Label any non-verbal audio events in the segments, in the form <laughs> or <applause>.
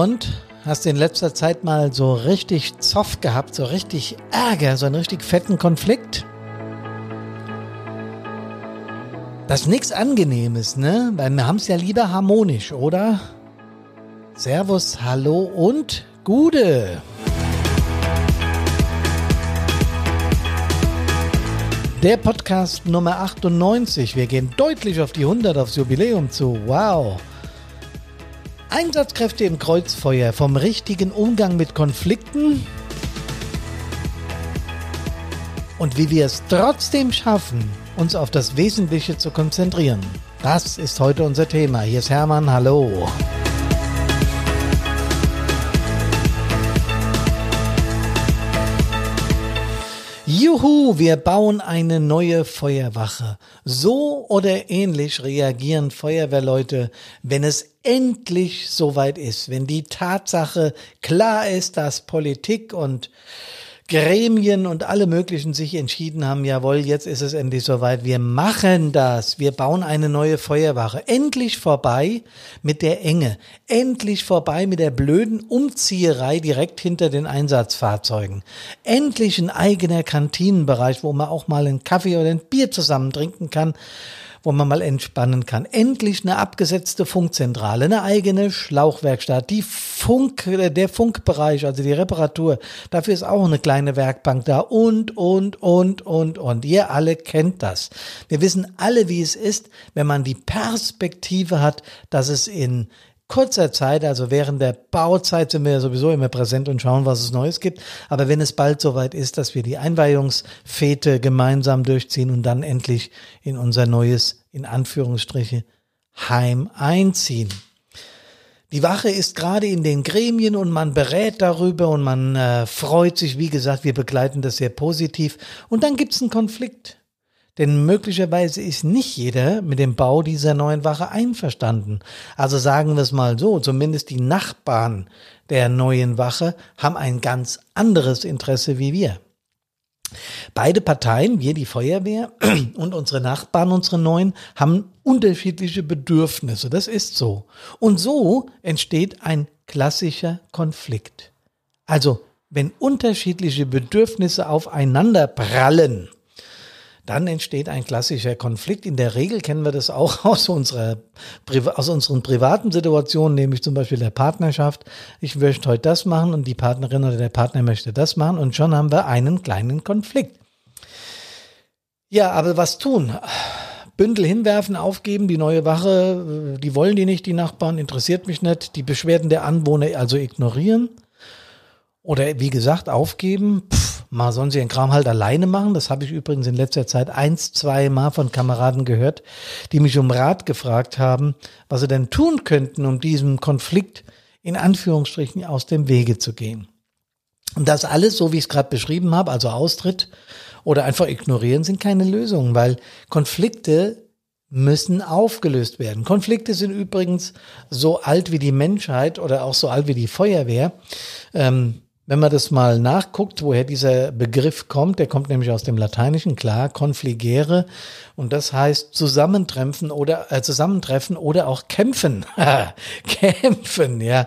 Und hast du in letzter Zeit mal so richtig Zoff gehabt, so richtig Ärger, so einen richtig fetten Konflikt? Das ist nichts Angenehmes, ne? Weil wir haben es ja lieber harmonisch, oder? Servus, hallo und Gude. Der Podcast Nummer 98. Wir gehen deutlich auf die 100 aufs Jubiläum zu. Wow. Einsatzkräfte im Kreuzfeuer vom richtigen Umgang mit Konflikten und wie wir es trotzdem schaffen, uns auf das Wesentliche zu konzentrieren. Das ist heute unser Thema. Hier ist Hermann, hallo. Juhu, wir bauen eine neue Feuerwache. So oder ähnlich reagieren Feuerwehrleute, wenn es endlich soweit ist, wenn die Tatsache klar ist, dass Politik und Gremien und alle möglichen sich entschieden haben, jawohl, jetzt ist es endlich soweit, wir machen das, wir bauen eine neue Feuerwache. Endlich vorbei mit der Enge, endlich vorbei mit der blöden Umzieherei direkt hinter den Einsatzfahrzeugen. Endlich ein eigener Kantinenbereich, wo man auch mal einen Kaffee oder ein Bier zusammen trinken kann wo man mal entspannen kann. Endlich eine abgesetzte Funkzentrale, eine eigene Schlauchwerkstatt, die Funk, äh, der Funkbereich, also die Reparatur. Dafür ist auch eine kleine Werkbank da und, und, und, und, und. Ihr alle kennt das. Wir wissen alle, wie es ist, wenn man die Perspektive hat, dass es in kurzer Zeit, also während der Bauzeit sind wir ja sowieso immer präsent und schauen, was es Neues gibt. Aber wenn es bald soweit ist, dass wir die Einweihungsfete gemeinsam durchziehen und dann endlich in unser neues, in Anführungsstriche, Heim einziehen. Die Wache ist gerade in den Gremien und man berät darüber und man äh, freut sich. Wie gesagt, wir begleiten das sehr positiv. Und dann gibt's einen Konflikt. Denn möglicherweise ist nicht jeder mit dem Bau dieser neuen Wache einverstanden. Also sagen wir es mal so, zumindest die Nachbarn der neuen Wache haben ein ganz anderes Interesse wie wir. Beide Parteien, wir die Feuerwehr <clears throat> und unsere Nachbarn, unsere Neuen, haben unterschiedliche Bedürfnisse. Das ist so. Und so entsteht ein klassischer Konflikt. Also, wenn unterschiedliche Bedürfnisse aufeinander prallen, dann entsteht ein klassischer Konflikt. In der Regel kennen wir das auch <laughs> aus, unserer, aus unseren privaten Situationen, nämlich zum Beispiel der Partnerschaft. Ich möchte heute das machen und die Partnerin oder der Partner möchte das machen und schon haben wir einen kleinen Konflikt. Ja, aber was tun? Bündel hinwerfen, aufgeben, die neue Wache, die wollen die nicht, die Nachbarn, interessiert mich nicht, die Beschwerden der Anwohner also ignorieren. Oder wie gesagt, aufgeben. Pff, mal sollen sie ihren Kram halt alleine machen. Das habe ich übrigens in letzter Zeit eins, zwei Mal von Kameraden gehört, die mich um Rat gefragt haben, was sie denn tun könnten, um diesem Konflikt in Anführungsstrichen aus dem Wege zu gehen. Und das alles, so wie ich es gerade beschrieben habe, also Austritt oder einfach ignorieren, sind keine Lösungen, weil Konflikte müssen aufgelöst werden. Konflikte sind übrigens so alt wie die Menschheit oder auch so alt wie die Feuerwehr. Ähm, wenn man das mal nachguckt, woher dieser Begriff kommt, der kommt nämlich aus dem Lateinischen, klar, confligere, und das heißt zusammentreffen oder äh, zusammentreffen oder auch kämpfen. <laughs> kämpfen, ja.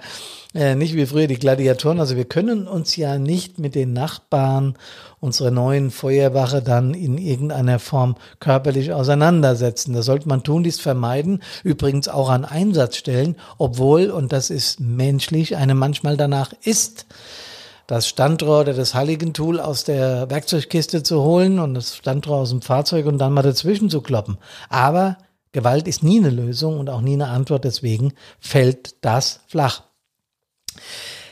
Äh, nicht wie früher die Gladiatoren. Also wir können uns ja nicht mit den Nachbarn unserer neuen Feuerwache dann in irgendeiner Form körperlich auseinandersetzen. Das sollte man tun, dies vermeiden. Übrigens auch an Einsatzstellen, obwohl, und das ist menschlich, eine manchmal danach ist das Standrohr oder das Halligen-Tool aus der Werkzeugkiste zu holen und das Standrohr aus dem Fahrzeug und dann mal dazwischen zu kloppen. Aber Gewalt ist nie eine Lösung und auch nie eine Antwort, deswegen fällt das flach.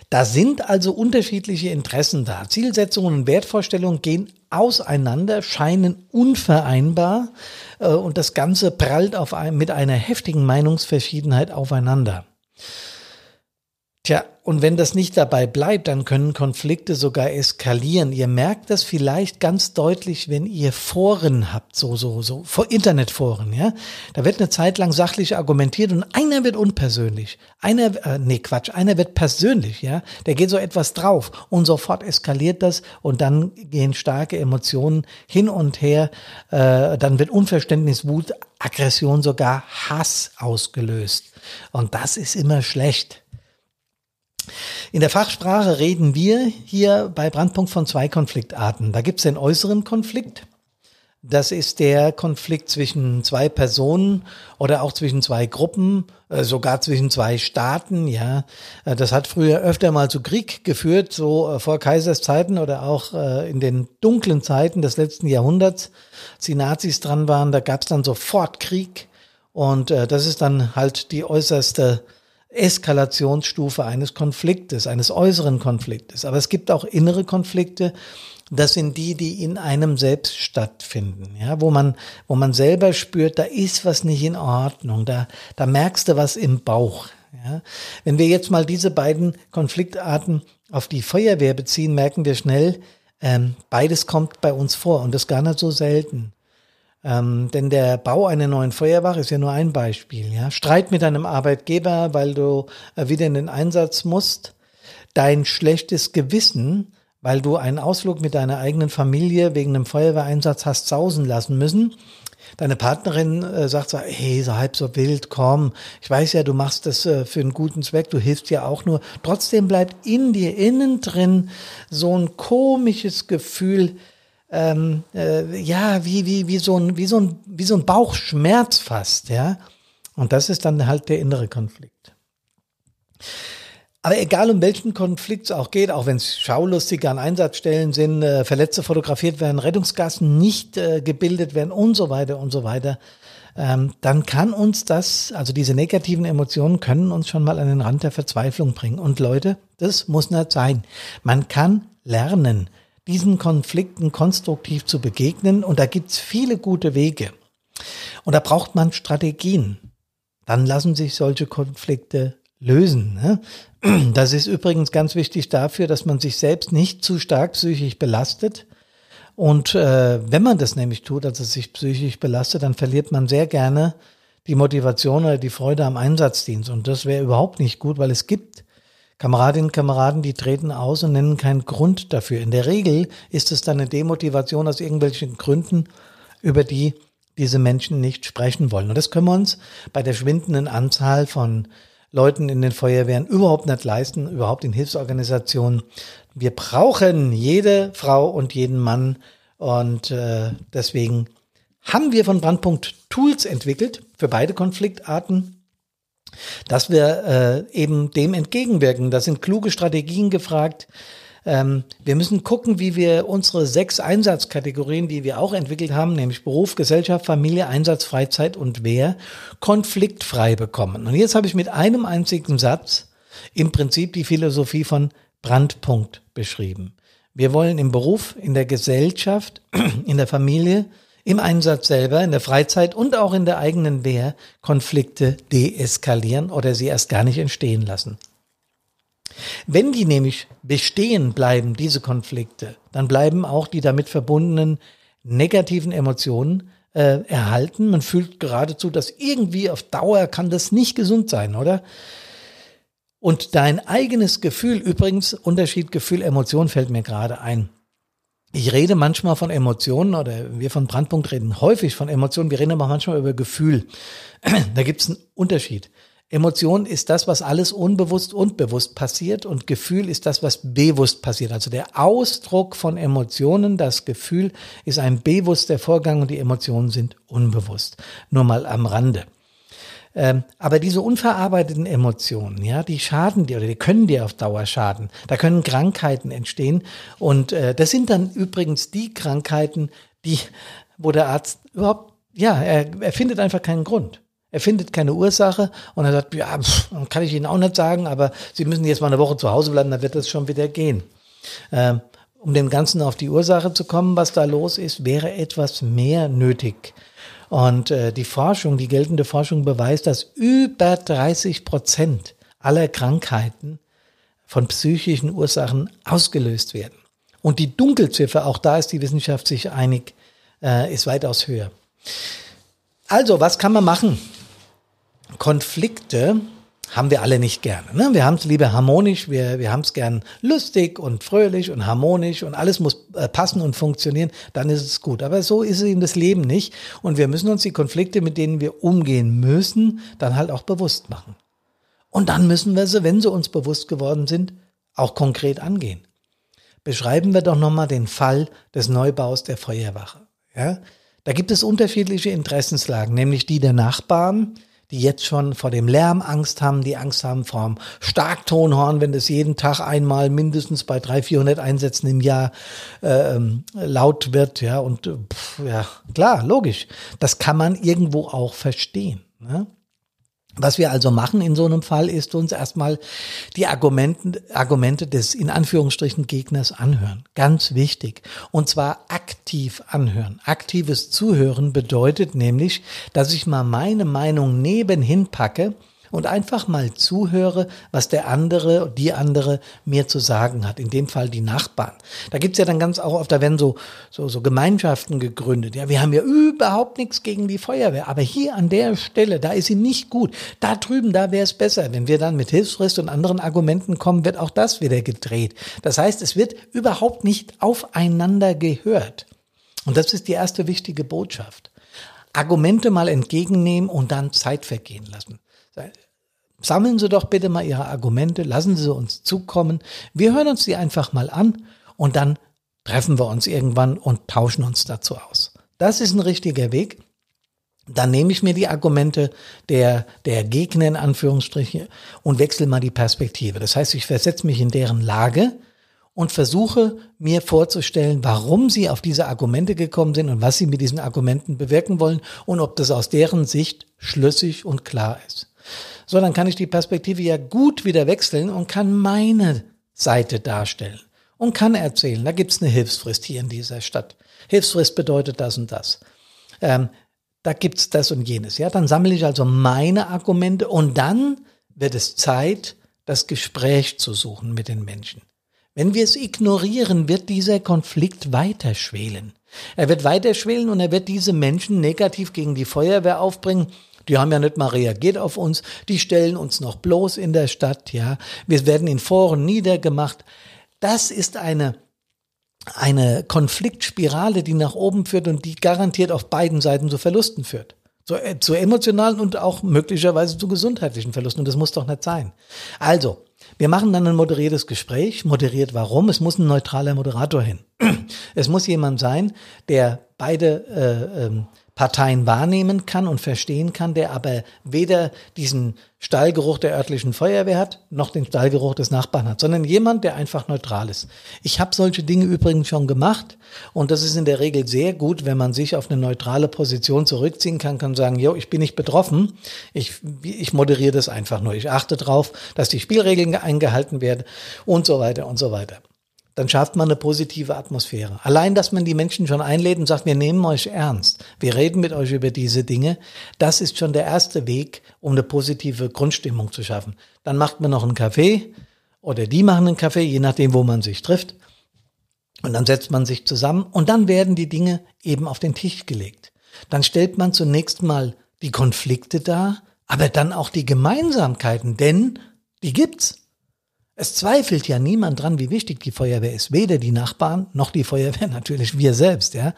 Da sind also unterschiedliche Interessen da. Zielsetzungen und Wertvorstellungen gehen auseinander, scheinen unvereinbar äh, und das Ganze prallt auf ein, mit einer heftigen Meinungsverschiedenheit aufeinander. Tja, und wenn das nicht dabei bleibt, dann können Konflikte sogar eskalieren. Ihr merkt das vielleicht ganz deutlich, wenn ihr Foren habt, so, so, so, vor Internetforen, ja. Da wird eine Zeit lang sachlich argumentiert und einer wird unpersönlich. Einer, äh, nee, Quatsch, einer wird persönlich, ja. Der geht so etwas drauf und sofort eskaliert das und dann gehen starke Emotionen hin und her. Äh, dann wird Unverständnis, Wut, Aggression, sogar Hass ausgelöst. Und das ist immer schlecht. In der Fachsprache reden wir hier bei Brandpunkt von zwei Konfliktarten. Da gibt es den äußeren Konflikt. Das ist der Konflikt zwischen zwei Personen oder auch zwischen zwei Gruppen, äh, sogar zwischen zwei Staaten. Ja, äh, das hat früher öfter mal zu Krieg geführt, so äh, vor Kaisers Zeiten oder auch in den dunklen Zeiten des letzten Jahrhunderts, als die Nazis dran waren. Da gab es dann sofort Krieg und das ist dann halt die äußerste Eskalationsstufe eines Konfliktes, eines äußeren Konfliktes. Aber es gibt auch innere Konflikte. Das sind die, die in einem selbst stattfinden, ja, wo man, wo man selber spürt, da ist was nicht in Ordnung, da, da merkst du was im Bauch. Ja. Wenn wir jetzt mal diese beiden Konfliktarten auf die Feuerwehr beziehen, merken wir schnell, ähm, beides kommt bei uns vor und das gar nicht so selten. Ähm, denn der Bau einer neuen Feuerwache ist ja nur ein Beispiel. Ja? Streit mit einem Arbeitgeber, weil du äh, wieder in den Einsatz musst. Dein schlechtes Gewissen, weil du einen Ausflug mit deiner eigenen Familie wegen einem Feuerwehreinsatz hast sausen lassen müssen. Deine Partnerin äh, sagt so, hey, so halb so wild, komm, ich weiß ja, du machst das äh, für einen guten Zweck, du hilfst ja auch nur. Trotzdem bleibt in dir innen drin so ein komisches Gefühl, ähm, äh, ja, wie, wie, wie, so ein, wie, so ein, wie so ein Bauchschmerz fast, ja. Und das ist dann halt der innere Konflikt. Aber egal um welchen Konflikt es auch geht, auch wenn es Schaulustige an Einsatzstellen sind, äh, Verletzte fotografiert werden, Rettungsgassen nicht äh, gebildet werden und so weiter und so weiter, ähm, dann kann uns das, also diese negativen Emotionen können uns schon mal an den Rand der Verzweiflung bringen. Und Leute, das muss nicht sein. Man kann lernen, diesen Konflikten konstruktiv zu begegnen. Und da gibt's viele gute Wege. Und da braucht man Strategien. Dann lassen sich solche Konflikte lösen. Ne? Das ist übrigens ganz wichtig dafür, dass man sich selbst nicht zu stark psychisch belastet. Und äh, wenn man das nämlich tut, also sich psychisch belastet, dann verliert man sehr gerne die Motivation oder die Freude am Einsatzdienst. Und das wäre überhaupt nicht gut, weil es gibt Kameradinnen und Kameraden, die treten aus und nennen keinen Grund dafür. In der Regel ist es dann eine Demotivation aus irgendwelchen Gründen, über die diese Menschen nicht sprechen wollen. Und das können wir uns bei der schwindenden Anzahl von Leuten in den Feuerwehren überhaupt nicht leisten, überhaupt in Hilfsorganisationen. Wir brauchen jede Frau und jeden Mann und äh, deswegen haben wir von Brandpunkt Tools entwickelt für beide Konfliktarten dass wir äh, eben dem entgegenwirken. Da sind kluge Strategien gefragt. Ähm, wir müssen gucken, wie wir unsere sechs Einsatzkategorien, die wir auch entwickelt haben, nämlich Beruf, Gesellschaft, Familie, Einsatz, Freizeit und Wehr, konfliktfrei bekommen. Und jetzt habe ich mit einem einzigen Satz im Prinzip die Philosophie von Brandpunkt beschrieben. Wir wollen im Beruf, in der Gesellschaft, <clears throat> in der Familie, im Einsatz selber, in der Freizeit und auch in der eigenen Wehr Konflikte deeskalieren oder sie erst gar nicht entstehen lassen. Wenn die nämlich bestehen bleiben, diese Konflikte, dann bleiben auch die damit verbundenen negativen Emotionen äh, erhalten. Man fühlt geradezu, dass irgendwie auf Dauer kann das nicht gesund sein, oder? Und dein eigenes Gefühl, übrigens, Unterschied Gefühl, Emotion fällt mir gerade ein. Ich rede manchmal von Emotionen oder wir von Brandpunkt reden häufig von Emotionen. Wir reden aber manchmal über Gefühl. <clears throat> Da gibt es einen Unterschied. Emotion ist das, was alles unbewusst und bewusst passiert und Gefühl ist das, was bewusst passiert. Also der Ausdruck von Emotionen, das Gefühl ist ein bewusster Vorgang und die Emotionen sind unbewusst. Nur mal am Rande. Ähm, aber diese unverarbeiteten Emotionen, ja, die schaden dir oder die können dir auf Dauer schaden. Da können Krankheiten entstehen. Und äh, das sind dann übrigens die Krankheiten, die, wo der Arzt überhaupt, ja, er, er findet einfach keinen Grund. Er findet keine Ursache und er sagt, ja, pff, kann ich Ihnen auch nicht sagen, aber Sie müssen jetzt mal eine Woche zu Hause bleiben, dann wird das schon wieder gehen. Ähm, um dem Ganzen auf die Ursache zu kommen, was da los ist, wäre etwas mehr nötig. Und äh, die Forschung, die geltende Forschung beweist, dass über 30 Prozent aller Krankheiten von psychischen Ursachen ausgelöst werden. Und die Dunkelziffer, auch da ist die Wissenschaft sich einig, äh, ist weitaus höher. Also, was kann man machen? Konflikte haben wir alle nicht gerne. Ne? Wir haben es lieber harmonisch, wir, wir haben es gern lustig und fröhlich und harmonisch und alles muss äh, passen und funktionieren, dann ist es gut. Aber so ist es in das Leben nicht. Und wir müssen uns die Konflikte, mit denen wir umgehen müssen, dann halt auch bewusst machen. Und dann müssen wir sie, wenn sie uns bewusst geworden sind, auch konkret angehen. Beschreiben wir doch nochmal den Fall des Neubaus der Feuerwache. Ja? Da gibt es unterschiedliche Interessenslagen, nämlich die der Nachbarn, die jetzt schon vor dem Lärm Angst haben, die Angst haben vor dem Starktonhorn, wenn das jeden Tag einmal mindestens bei 300, 400 Einsätzen im Jahr äh, ähm, laut wird, ja, und pff, ja, klar, logisch. Das kann man irgendwo auch verstehen. Ne? Was wir also machen in so einem Fall, ist uns erstmal die Argumente, Argumente des in Anführungsstrichen Gegners anhören. Ganz wichtig. Und zwar aktiv anhören. Aktives Zuhören bedeutet nämlich, dass ich mal meine Meinung nebenhin packe und einfach mal zuhöre, was der andere, die andere mir zu sagen hat. In dem Fall die Nachbarn. Da gibt's ja dann ganz auch oft, da werden so, so, so Gemeinschaften gegründet. Ja, wir haben ja überhaupt nichts gegen die Feuerwehr, aber hier an der Stelle, da ist sie nicht gut. Da drüben, da wäre es besser. Wenn wir dann mit Hilfsfrist und anderen Argumenten kommen, wird auch das wieder gedreht. Das heißt, es wird überhaupt nicht aufeinander gehört. Und das ist die erste wichtige Botschaft. Argumente mal entgegennehmen und dann Zeit vergehen lassen. Sammeln Sie doch bitte mal Ihre Argumente, lassen Sie uns zukommen. Wir hören uns die einfach mal an und dann treffen wir uns irgendwann und tauschen uns dazu aus. Das ist ein richtiger Weg. Dann nehme ich mir die Argumente der, der Gegner in Anführungsstrichen und wechsle mal die Perspektive. Das heißt, ich versetze mich in deren Lage und versuche mir vorzustellen, warum sie auf diese Argumente gekommen sind und was sie mit diesen Argumenten bewirken wollen und ob das aus deren Sicht schlüssig und klar ist so dann kann ich die Perspektive ja gut wieder wechseln und kann meine Seite darstellen und kann erzählen, da gibt's eine Hilfsfrist hier in dieser Stadt. Hilfsfrist bedeutet das und das. Ähm, da gibt's das und jenes. Ja, dann sammle ich also meine Argumente und dann wird es Zeit, das Gespräch zu suchen mit den Menschen. Wenn wir es ignorieren, wird dieser Konflikt weiter schwelen. Er wird weiter schwelen und er wird diese Menschen negativ gegen die Feuerwehr aufbringen die haben ja nicht mal reagiert auf uns. Die stellen uns noch bloß in der Stadt, ja. Wir werden in Foren niedergemacht. Das ist eine, eine Konfliktspirale, die nach oben führt und die garantiert auf beiden Seiten zu Verlusten führt. Zu, äh, zu emotionalen und auch möglicherweise zu gesundheitlichen Verlusten. Und das muss doch nicht sein. Also, wir machen dann ein moderiertes Gespräch. Moderiert warum? Es muss ein neutraler Moderator hin. <clears throat> Es muss jemand sein, der beide äh, ähm, Parteien wahrnehmen kann und verstehen kann, der aber weder diesen Stallgeruch der örtlichen Feuerwehr hat, noch den Stallgeruch des Nachbarn hat, sondern jemand, der einfach neutral ist. Ich habe solche Dinge übrigens schon gemacht und das ist in der Regel sehr gut, wenn man sich auf eine neutrale Position zurückziehen kann, kann sagen, jo, ich bin nicht betroffen, ich, ich moderiere das einfach nur, ich achte darauf, dass die Spielregeln eingehalten werden und so weiter und so weiter dann schafft man eine positive Atmosphäre. Allein, dass man die Menschen schon einlädt und sagt, wir nehmen euch ernst, wir reden mit euch über diese Dinge, das ist schon der erste Weg, um eine positive Grundstimmung zu schaffen. Dann macht man noch einen Kaffee oder die machen einen Kaffee, je nachdem, wo man sich trifft. Und dann setzt man sich zusammen und dann werden die Dinge eben auf den Tisch gelegt. Dann stellt man zunächst mal die Konflikte dar, aber dann auch die Gemeinsamkeiten, denn die gibt's. Es zweifelt ja niemand dran, wie wichtig die Feuerwehr ist. Weder die Nachbarn noch die Feuerwehr, <laughs> natürlich wir selbst, ja.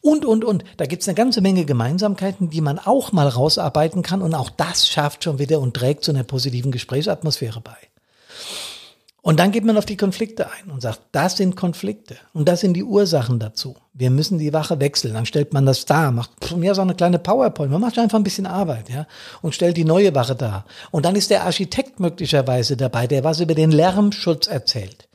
Und, und, und. Da gibt's eine ganze Menge Gemeinsamkeiten, die man auch mal rausarbeiten kann. Und auch das schafft schon wieder und trägt zu einer positiven Gesprächsatmosphäre bei. Und dann geht man auf die Konflikte ein und sagt, das sind Konflikte und das sind die Ursachen dazu. Wir müssen die Wache wechseln. Dann stellt man das da, macht von mir so eine kleine PowerPoint. Man macht einfach ein bisschen Arbeit, ja, und stellt die neue Wache da. Und dann ist der Architekt möglicherweise dabei, der was über den Lärmschutz erzählt.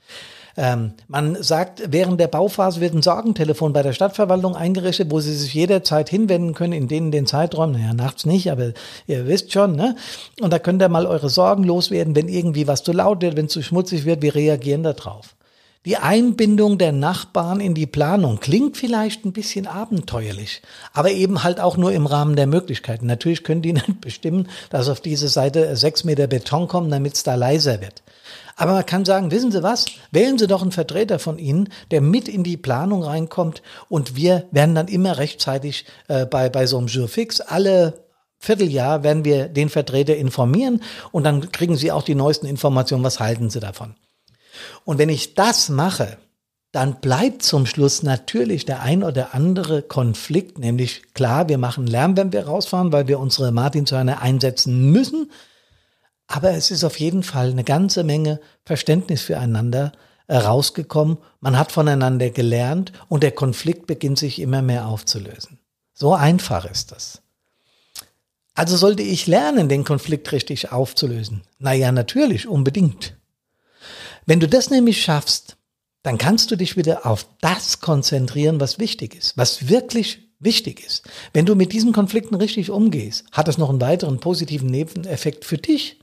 Ähm, man sagt, während der Bauphase wird ein Sorgentelefon bei der Stadtverwaltung eingerichtet, wo Sie sich jederzeit hinwenden können, in denen den Zeiträumen, naja, nachts nicht, aber ihr wisst schon, ne? Und da könnt ihr mal eure Sorgen loswerden, wenn irgendwie was zu laut wird, wenn es zu schmutzig wird, wir reagieren da drauf. Die Einbindung der Nachbarn in die Planung klingt vielleicht ein bisschen abenteuerlich, aber eben halt auch nur im Rahmen der Möglichkeiten. Natürlich können die <laughs> nicht bestimmen, dass auf diese Seite sechs Meter Beton kommen, damit es da leiser wird. Aber man kann sagen, wissen Sie was? Wählen Sie doch einen Vertreter von Ihnen, der mit in die Planung reinkommt und wir werden dann immer rechtzeitig äh, bei, bei so einem Jurfix alle Vierteljahr werden wir den Vertreter informieren und dann kriegen Sie auch die neuesten Informationen, was halten Sie davon. Und wenn ich das mache, dann bleibt zum Schluss natürlich der ein oder andere Konflikt, nämlich klar, wir machen Lärm, wenn wir rausfahren, weil wir unsere Martinshörner einsetzen müssen. Aber es ist auf jeden Fall eine ganze Menge Verständnis füreinander rausgekommen. Man hat voneinander gelernt und der Konflikt beginnt sich immer mehr aufzulösen. So einfach ist das. Also sollte ich lernen, den Konflikt richtig aufzulösen? Naja, natürlich, unbedingt. Wenn du das nämlich schaffst, dann kannst du dich wieder auf das konzentrieren, was wichtig ist, was wirklich wichtig ist. Wenn du mit diesen Konflikten richtig umgehst, hat das noch einen weiteren positiven Nebeneffekt für dich,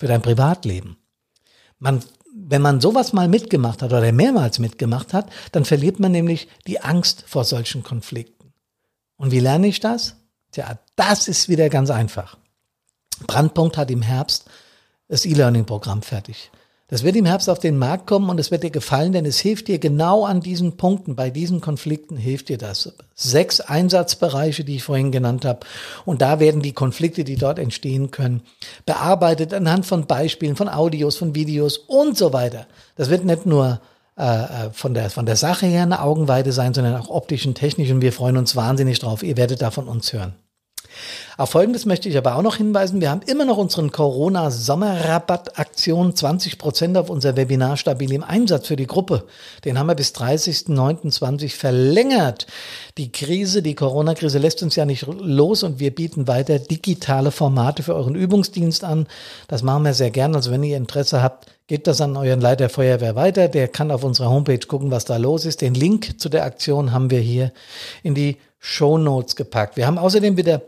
für dein Privatleben. Man, wenn man sowas mal mitgemacht hat oder mehrmals mitgemacht hat, dann verliert man nämlich die Angst vor solchen Konflikten. Und wie lerne ich das? Tja, das ist wieder ganz einfach. Brandpunkt hat im Herbst das E-Learning-Programm fertig. Das wird im Herbst auf den Markt kommen und es wird dir gefallen, denn es hilft dir genau an diesen Punkten, bei diesen Konflikten hilft dir das. Sechs Einsatzbereiche, die ich vorhin genannt habe. Und da werden die Konflikte, die dort entstehen können, bearbeitet anhand von Beispielen, von Audios, von Videos und so weiter. Das wird nicht nur äh, äh von der, von der Sache her eine Augenweide sein, sondern auch optisch und technisch. Und wir freuen uns wahnsinnig drauf. Ihr werdet da von uns hören. Auf Folgendes möchte ich aber auch noch hinweisen. Wir haben immer noch unseren Corona-Sommerrabatt-Aktion 20 Prozent auf unser Webinar Stabil im Einsatz für die Gruppe. Den haben wir bis 30.09.20 verlängert. Die Krise, die Corona-Krise lässt uns ja nicht los und wir bieten weiter digitale Formate für euren Übungsdienst an. Das machen wir sehr gern. Also wenn ihr Interesse habt, gebt das an euren Leiter Feuerwehr weiter. Der kann auf unserer Homepage gucken, was da los ist. Den Link zu der Aktion haben wir hier in die Show Notes gepackt. Wir haben außerdem wieder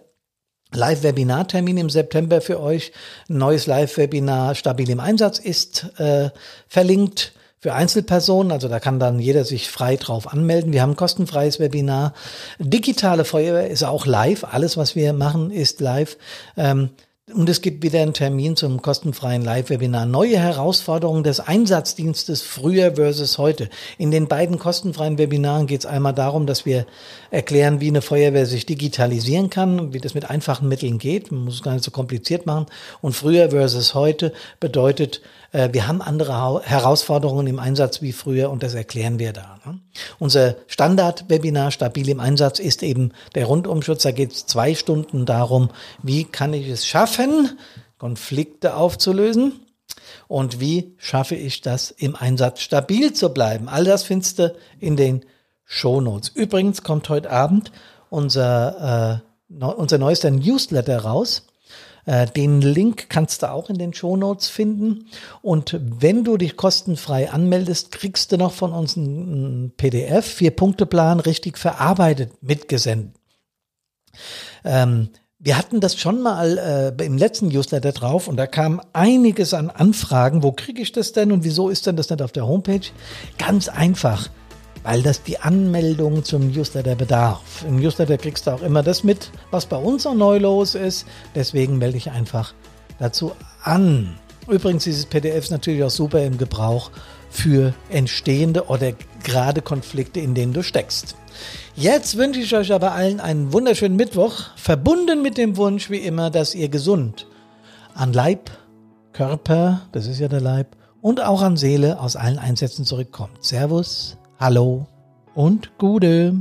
Live-Webinar-Termin im September für euch. Ein neues Live-Webinar Stabil im Einsatz ist äh, verlinkt für Einzelpersonen. Also da kann dann jeder sich frei drauf anmelden. Wir haben ein kostenfreies Webinar. Digitale Feuerwehr ist auch live. Alles, was wir machen, ist live. Ähm, und es gibt wieder einen Termin zum kostenfreien Live-Webinar. Neue Herausforderungen des Einsatzdienstes früher versus heute. In den beiden kostenfreien Webinaren geht es einmal darum, dass wir erklären, wie eine Feuerwehr sich digitalisieren kann, wie das mit einfachen Mitteln geht. Man muss es gar nicht so kompliziert machen. Und früher versus heute bedeutet, wir haben andere Herausforderungen im Einsatz wie früher und das erklären wir da. Ne? Unser Standard-Webinar Stabil im Einsatz ist eben der Rundumschutz. Da geht es zwei Stunden darum, wie kann ich es schaffen, Konflikte aufzulösen und wie schaffe ich das im Einsatz stabil zu bleiben. All das findest du in den Shownotes. Übrigens kommt heute Abend unser, äh, unser neuester Newsletter raus. Äh, den Link kannst du auch in den Show Notes finden. Und wenn du dich kostenfrei anmeldest, kriegst du noch von uns ein PDF, Vier-Punkte-Plan, richtig verarbeitet, mitgesendet. Ähm, wir hatten das schon mal äh, im letzten Newsletter drauf und da kam einiges an Anfragen. Wo kriege ich das denn und wieso ist denn das nicht auf der Homepage? Ganz einfach weil das die Anmeldung zum Newsletter bedarf. Im Newsletter kriegst du auch immer das mit, was bei uns auch neu los ist. Deswegen melde ich einfach dazu an. Übrigens, dieses PDF ist natürlich auch super im Gebrauch für entstehende oder gerade Konflikte, in denen du steckst. Jetzt wünsche ich euch aber allen einen wunderschönen Mittwoch, verbunden mit dem Wunsch, wie immer, dass ihr gesund an Leib, Körper, das ist ja der Leib, und auch an Seele aus allen Einsätzen zurückkommt. Servus, Hallo und Gude.